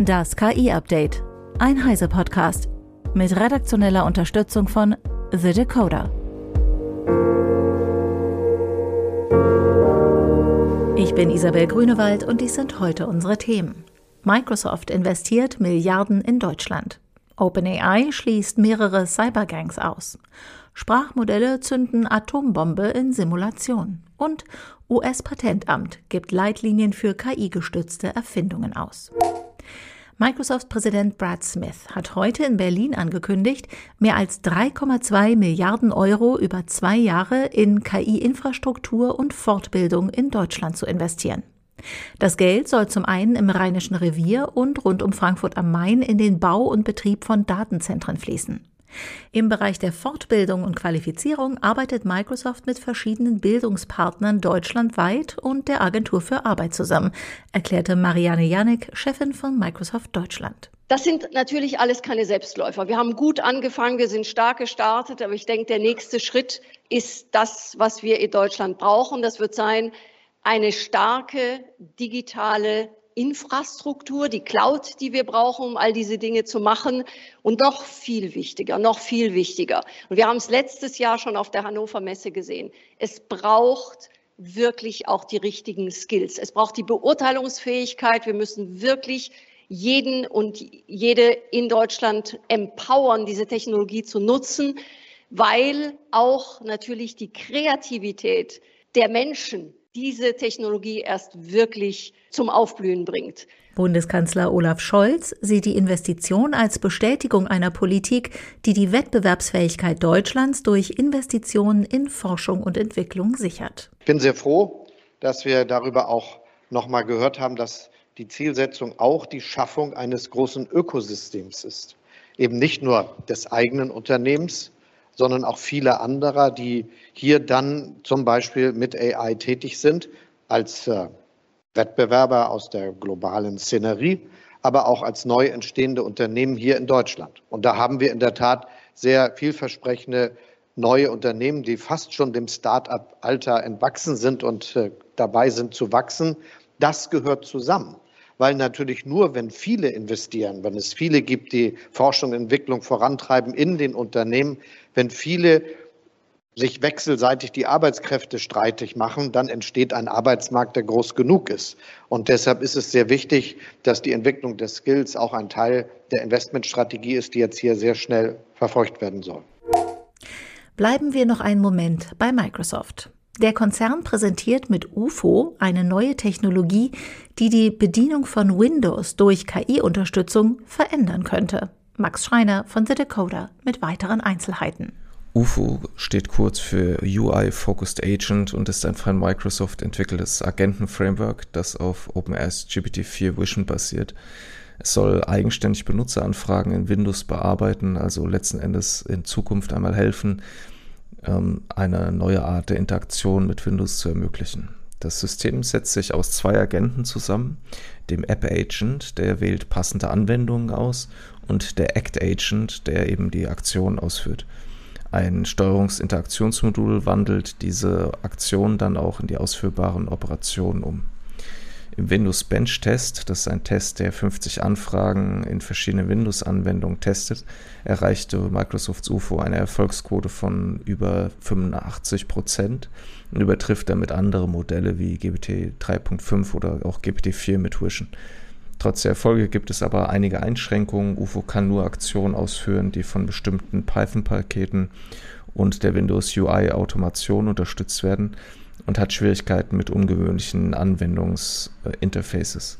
Das KI-Update. Ein Heise-Podcast. Mit redaktioneller Unterstützung von The Decoder. Ich bin Isabel Grünewald und dies sind heute unsere Themen. Microsoft investiert Milliarden in Deutschland. OpenAI schließt mehrere Cybergangs aus. Sprachmodelle zünden Atombombe in Simulation. Und US-Patentamt gibt Leitlinien für KI-gestützte Erfindungen aus. Microsoft-Präsident Brad Smith hat heute in Berlin angekündigt, mehr als 3,2 Milliarden Euro über zwei Jahre in KI-Infrastruktur und Fortbildung in Deutschland zu investieren. Das Geld soll zum einen im Rheinischen Revier und rund um Frankfurt am Main in den Bau und Betrieb von Datenzentren fließen. Im Bereich der Fortbildung und Qualifizierung arbeitet Microsoft mit verschiedenen Bildungspartnern deutschlandweit und der Agentur für Arbeit zusammen, erklärte Marianne Janik, Chefin von Microsoft Deutschland. Das sind natürlich alles keine Selbstläufer. Wir haben gut angefangen, wir sind stark gestartet, aber ich denke, der nächste Schritt ist das, was wir in Deutschland brauchen. Das wird sein, eine starke digitale Infrastruktur, die Cloud, die wir brauchen, um all diese Dinge zu machen. Und noch viel wichtiger, noch viel wichtiger. Und wir haben es letztes Jahr schon auf der Hannover Messe gesehen. Es braucht wirklich auch die richtigen Skills. Es braucht die Beurteilungsfähigkeit. Wir müssen wirklich jeden und jede in Deutschland empowern, diese Technologie zu nutzen, weil auch natürlich die Kreativität der Menschen diese Technologie erst wirklich zum Aufblühen bringt. Bundeskanzler Olaf Scholz sieht die Investition als Bestätigung einer Politik, die die Wettbewerbsfähigkeit Deutschlands durch Investitionen in Forschung und Entwicklung sichert. Ich bin sehr froh, dass wir darüber auch noch mal gehört haben, dass die Zielsetzung auch die Schaffung eines großen Ökosystems ist. Eben nicht nur des eigenen Unternehmens, sondern auch viele anderer, die hier dann zum Beispiel mit AI tätig sind, als äh, Wettbewerber aus der globalen Szenerie, aber auch als neu entstehende Unternehmen hier in Deutschland. Und da haben wir in der Tat sehr vielversprechende neue Unternehmen, die fast schon dem Start-up-Alter entwachsen sind und äh, dabei sind zu wachsen. Das gehört zusammen weil natürlich nur, wenn viele investieren, wenn es viele gibt, die Forschung und Entwicklung vorantreiben in den Unternehmen, wenn viele sich wechselseitig die Arbeitskräfte streitig machen, dann entsteht ein Arbeitsmarkt, der groß genug ist. Und deshalb ist es sehr wichtig, dass die Entwicklung des Skills auch ein Teil der Investmentstrategie ist, die jetzt hier sehr schnell verfolgt werden soll. Bleiben wir noch einen Moment bei Microsoft. Der Konzern präsentiert mit UFO eine neue Technologie, die die Bedienung von Windows durch KI-Unterstützung verändern könnte. Max Schreiner von The Decoder mit weiteren Einzelheiten. UFO steht kurz für UI Focused Agent und ist ein von Microsoft entwickeltes Agenten-Framework, das auf OpenAI's GPT-4 Vision basiert. Es soll eigenständig Benutzeranfragen in Windows bearbeiten, also letzten Endes in Zukunft einmal helfen, eine neue Art der Interaktion mit Windows zu ermöglichen. Das System setzt sich aus zwei Agenten zusammen, dem App Agent, der wählt passende Anwendungen aus, und der Act Agent, der eben die Aktion ausführt. Ein Steuerungsinteraktionsmodul wandelt diese Aktion dann auch in die ausführbaren Operationen um. Im Windows Bench Test, das ist ein Test, der 50 Anfragen in verschiedenen Windows-Anwendungen testet, erreichte Microsofts UFO eine Erfolgsquote von über 85 Prozent und übertrifft damit andere Modelle wie GPT 3.5 oder auch GPT 4 mit Vision. Trotz der Erfolge gibt es aber einige Einschränkungen. UFO kann nur Aktionen ausführen, die von bestimmten Python-Paketen und der Windows UI-Automation unterstützt werden und hat Schwierigkeiten mit ungewöhnlichen Anwendungsinterfaces.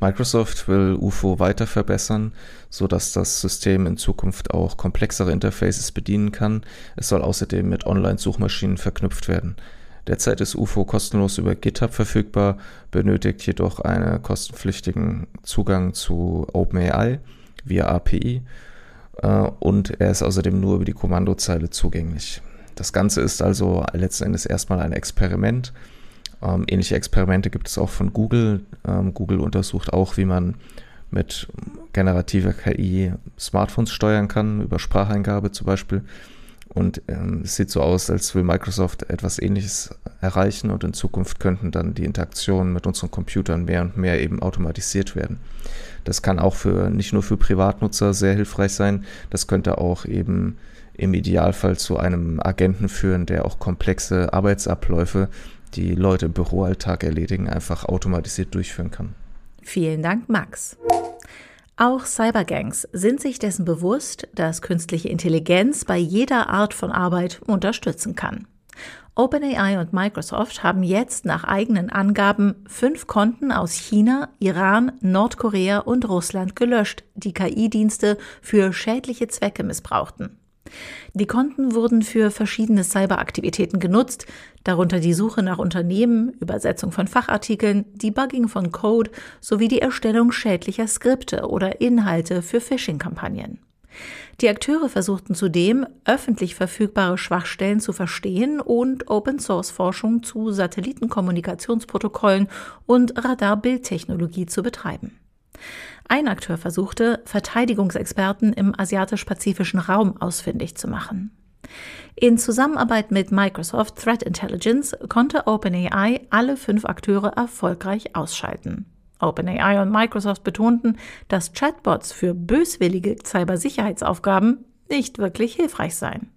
Microsoft will UFO weiter verbessern, sodass das System in Zukunft auch komplexere Interfaces bedienen kann. Es soll außerdem mit Online-Suchmaschinen verknüpft werden. Derzeit ist UFO kostenlos über GitHub verfügbar, benötigt jedoch einen kostenpflichtigen Zugang zu OpenAI via API äh, und er ist außerdem nur über die Kommandozeile zugänglich. Das Ganze ist also letzten Endes erstmal ein Experiment. Ähm, ähnliche Experimente gibt es auch von Google. Ähm, Google untersucht auch, wie man mit generativer KI Smartphones steuern kann, über Spracheingabe zum Beispiel. Und ähm, es sieht so aus, als will Microsoft etwas Ähnliches erreichen und in Zukunft könnten dann die Interaktionen mit unseren Computern mehr und mehr eben automatisiert werden. Das kann auch für nicht nur für Privatnutzer sehr hilfreich sein, das könnte auch eben im Idealfall zu einem Agenten führen, der auch komplexe Arbeitsabläufe, die Leute im Büroalltag erledigen, einfach automatisiert durchführen kann. Vielen Dank, Max. Auch Cybergangs sind sich dessen bewusst, dass künstliche Intelligenz bei jeder Art von Arbeit unterstützen kann. OpenAI und Microsoft haben jetzt nach eigenen Angaben fünf Konten aus China, Iran, Nordkorea und Russland gelöscht, die KI-Dienste für schädliche Zwecke missbrauchten. Die Konten wurden für verschiedene Cyberaktivitäten genutzt, darunter die Suche nach Unternehmen, Übersetzung von Fachartikeln, Debugging von Code sowie die Erstellung schädlicher Skripte oder Inhalte für Phishing-Kampagnen. Die Akteure versuchten zudem, öffentlich verfügbare Schwachstellen zu verstehen und Open-Source-Forschung zu Satellitenkommunikationsprotokollen und Radarbildtechnologie zu betreiben. Ein Akteur versuchte, Verteidigungsexperten im asiatisch-pazifischen Raum ausfindig zu machen. In Zusammenarbeit mit Microsoft Threat Intelligence konnte OpenAI alle fünf Akteure erfolgreich ausschalten. OpenAI und Microsoft betonten, dass Chatbots für böswillige Cybersicherheitsaufgaben nicht wirklich hilfreich seien.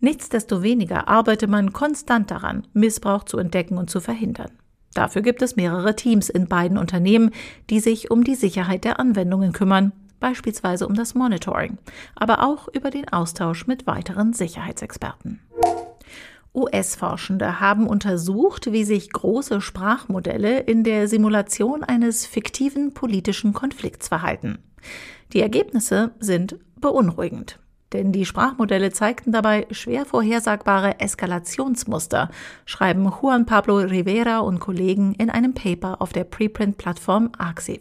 Nichtsdestoweniger arbeite man konstant daran, Missbrauch zu entdecken und zu verhindern. Dafür gibt es mehrere Teams in beiden Unternehmen, die sich um die Sicherheit der Anwendungen kümmern, beispielsweise um das Monitoring, aber auch über den Austausch mit weiteren Sicherheitsexperten. US-Forschende haben untersucht, wie sich große Sprachmodelle in der Simulation eines fiktiven politischen Konflikts verhalten. Die Ergebnisse sind beunruhigend denn die Sprachmodelle zeigten dabei schwer vorhersagbare Eskalationsmuster, schreiben Juan Pablo Rivera und Kollegen in einem Paper auf der Preprint-Plattform Arxiv.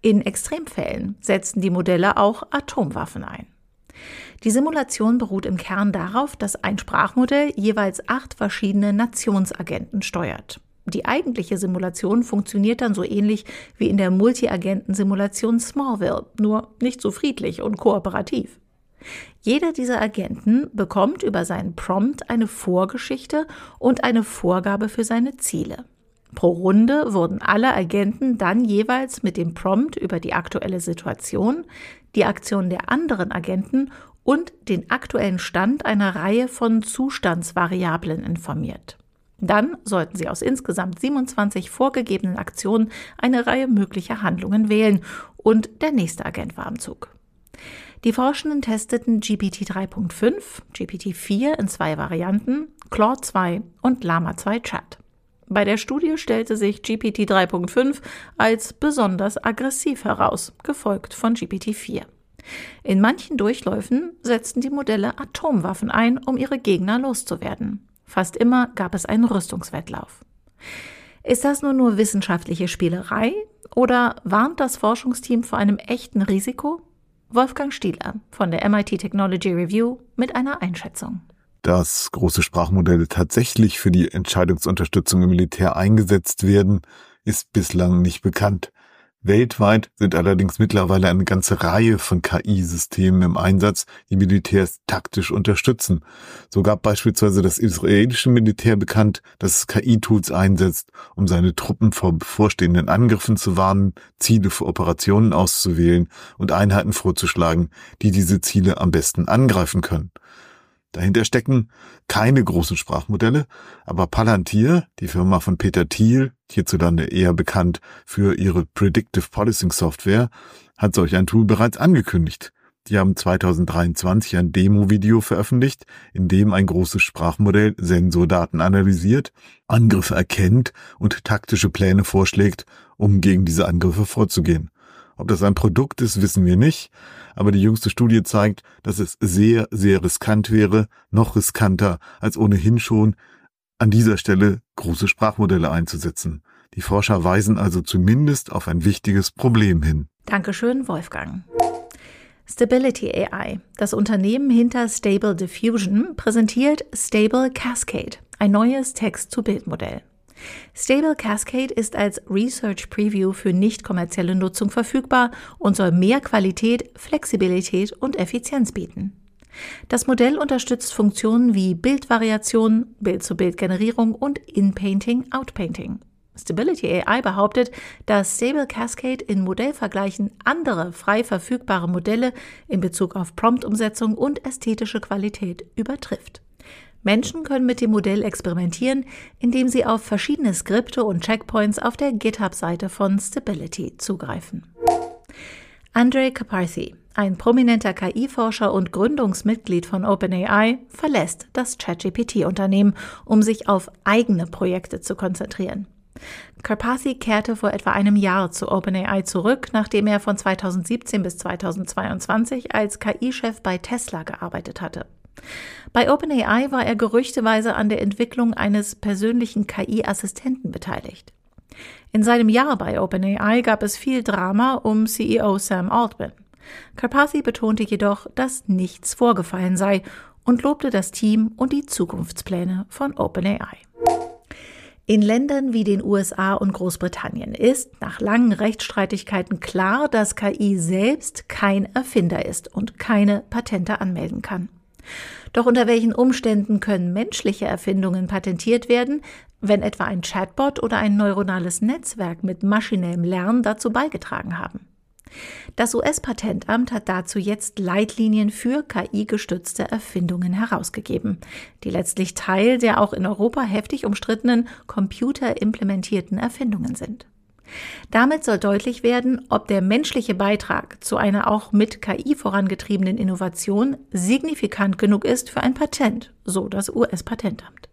In Extremfällen setzten die Modelle auch Atomwaffen ein. Die Simulation beruht im Kern darauf, dass ein Sprachmodell jeweils acht verschiedene Nationsagenten steuert. Die eigentliche Simulation funktioniert dann so ähnlich wie in der Multi-Agenten-Simulation Smallville, nur nicht so friedlich und kooperativ. Jeder dieser Agenten bekommt über seinen Prompt eine Vorgeschichte und eine Vorgabe für seine Ziele. Pro Runde wurden alle Agenten dann jeweils mit dem Prompt über die aktuelle Situation, die Aktion der anderen Agenten und den aktuellen Stand einer Reihe von Zustandsvariablen informiert. Dann sollten Sie aus insgesamt 27 vorgegebenen Aktionen eine Reihe möglicher Handlungen wählen und der nächste Agent war am Zug. Die Forschenden testeten GPT 3.5, GPT 4 in zwei Varianten, Claude 2 und Lama 2 Chat. Bei der Studie stellte sich GPT 3.5 als besonders aggressiv heraus, gefolgt von GPT 4. In manchen Durchläufen setzten die Modelle Atomwaffen ein, um ihre Gegner loszuwerden. Fast immer gab es einen Rüstungswettlauf. Ist das nun nur wissenschaftliche Spielerei oder warnt das Forschungsteam vor einem echten Risiko? Wolfgang Stieler von der MIT Technology Review mit einer Einschätzung. Dass große Sprachmodelle tatsächlich für die Entscheidungsunterstützung im Militär eingesetzt werden, ist bislang nicht bekannt. Weltweit sind allerdings mittlerweile eine ganze Reihe von KI-Systemen im Einsatz, die Militärs taktisch unterstützen. So gab beispielsweise das israelische Militär bekannt, dass es KI-Tools einsetzt, um seine Truppen vor bevorstehenden Angriffen zu warnen, Ziele für Operationen auszuwählen und Einheiten vorzuschlagen, die diese Ziele am besten angreifen können. Dahinter stecken keine großen Sprachmodelle, aber Palantir, die Firma von Peter Thiel, hierzulande eher bekannt für ihre Predictive Policing Software, hat solch ein Tool bereits angekündigt. Die haben 2023 ein Demo-Video veröffentlicht, in dem ein großes Sprachmodell Sensordaten analysiert, Angriffe erkennt und taktische Pläne vorschlägt, um gegen diese Angriffe vorzugehen. Ob das ein Produkt ist, wissen wir nicht, aber die jüngste Studie zeigt, dass es sehr, sehr riskant wäre, noch riskanter als ohnehin schon an dieser Stelle große Sprachmodelle einzusetzen. Die Forscher weisen also zumindest auf ein wichtiges Problem hin. Dankeschön, Wolfgang. Stability AI, das Unternehmen hinter Stable Diffusion, präsentiert Stable Cascade, ein neues Text-zu-Bild-Modell. Stable Cascade ist als Research Preview für nicht kommerzielle Nutzung verfügbar und soll mehr Qualität, Flexibilität und Effizienz bieten. Das Modell unterstützt Funktionen wie Bildvariation, Bild-zu-Bild-Generierung und In-Painting-Outpainting. Stability AI behauptet, dass Stable Cascade in Modellvergleichen andere frei verfügbare Modelle in Bezug auf Prompt-Umsetzung und ästhetische Qualität übertrifft. Menschen können mit dem Modell experimentieren, indem sie auf verschiedene Skripte und Checkpoints auf der GitHub-Seite von Stability zugreifen. Andre Kaparthi, ein prominenter KI-Forscher und Gründungsmitglied von OpenAI, verlässt das ChatGPT-Unternehmen, um sich auf eigene Projekte zu konzentrieren. Karpathy kehrte vor etwa einem Jahr zu OpenAI zurück, nachdem er von 2017 bis 2022 als KI-Chef bei Tesla gearbeitet hatte. Bei OpenAI war er gerüchteweise an der Entwicklung eines persönlichen KI-Assistenten beteiligt. In seinem Jahr bei OpenAI gab es viel Drama um CEO Sam Altman. Karpathy betonte jedoch, dass nichts vorgefallen sei und lobte das Team und die Zukunftspläne von OpenAI. In Ländern wie den USA und Großbritannien ist nach langen Rechtsstreitigkeiten klar, dass KI selbst kein Erfinder ist und keine Patente anmelden kann. Doch unter welchen Umständen können menschliche Erfindungen patentiert werden, wenn etwa ein Chatbot oder ein neuronales Netzwerk mit maschinellem Lernen dazu beigetragen haben? Das US-Patentamt hat dazu jetzt Leitlinien für KI-gestützte Erfindungen herausgegeben, die letztlich Teil der auch in Europa heftig umstrittenen computerimplementierten Erfindungen sind. Damit soll deutlich werden, ob der menschliche Beitrag zu einer auch mit KI vorangetriebenen Innovation signifikant genug ist für ein Patent, so das US-Patentamt.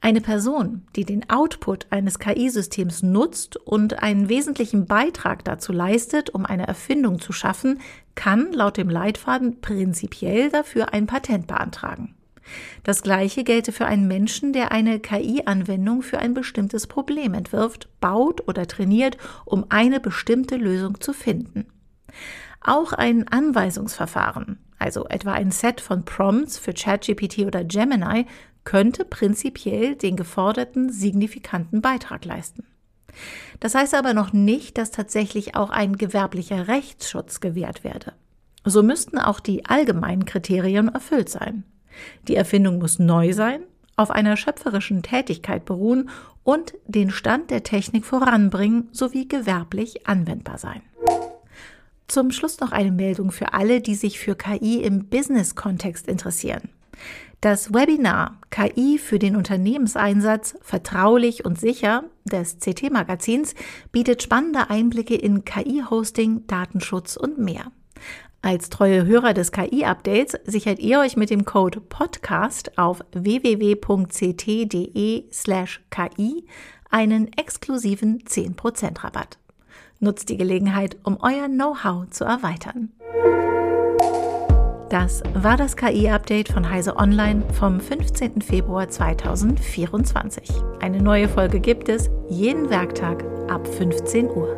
Eine Person, die den Output eines KI-Systems nutzt und einen wesentlichen Beitrag dazu leistet, um eine Erfindung zu schaffen, kann laut dem Leitfaden prinzipiell dafür ein Patent beantragen. Das Gleiche gelte für einen Menschen, der eine KI-Anwendung für ein bestimmtes Problem entwirft, baut oder trainiert, um eine bestimmte Lösung zu finden. Auch ein Anweisungsverfahren, also etwa ein Set von Prompts für ChatGPT oder Gemini, könnte prinzipiell den geforderten signifikanten Beitrag leisten. Das heißt aber noch nicht, dass tatsächlich auch ein gewerblicher Rechtsschutz gewährt werde. So müssten auch die allgemeinen Kriterien erfüllt sein. Die Erfindung muss neu sein, auf einer schöpferischen Tätigkeit beruhen und den Stand der Technik voranbringen sowie gewerblich anwendbar sein. Zum Schluss noch eine Meldung für alle, die sich für KI im Business-Kontext interessieren. Das Webinar KI für den Unternehmenseinsatz vertraulich und sicher des CT-Magazins bietet spannende Einblicke in KI-Hosting, Datenschutz und mehr. Als treue Hörer des KI-Updates sichert ihr euch mit dem Code PODCAST auf www.ct.de slash KI einen exklusiven 10% Rabatt. Nutzt die Gelegenheit, um euer Know-how zu erweitern. Das war das KI-Update von Heise Online vom 15. Februar 2024. Eine neue Folge gibt es jeden Werktag ab 15 Uhr.